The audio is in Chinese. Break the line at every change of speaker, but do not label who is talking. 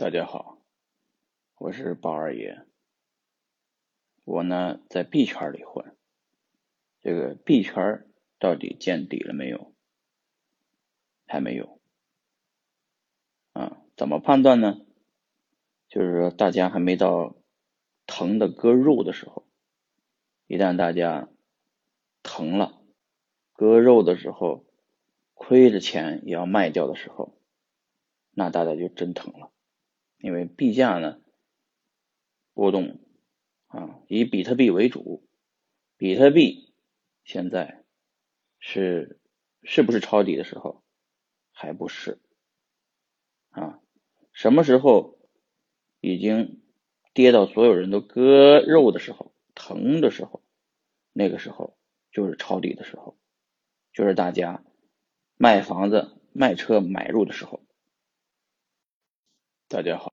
大家好，我是宝二爷。我呢在币圈里混，这个币圈到底见底了没有？还没有。啊，怎么判断呢？就是说大家还没到疼的割肉的时候，一旦大家疼了，割肉的时候，亏着钱也要卖掉的时候，那大家就真疼了。因为币价呢波动啊，以比特币为主，比特币现在是是不是抄底的时候？还不是啊？什么时候已经跌到所有人都割肉的时候，疼的时候，那个时候就是抄底的时候，就是大家卖房子、卖车、买入的时候。大家好。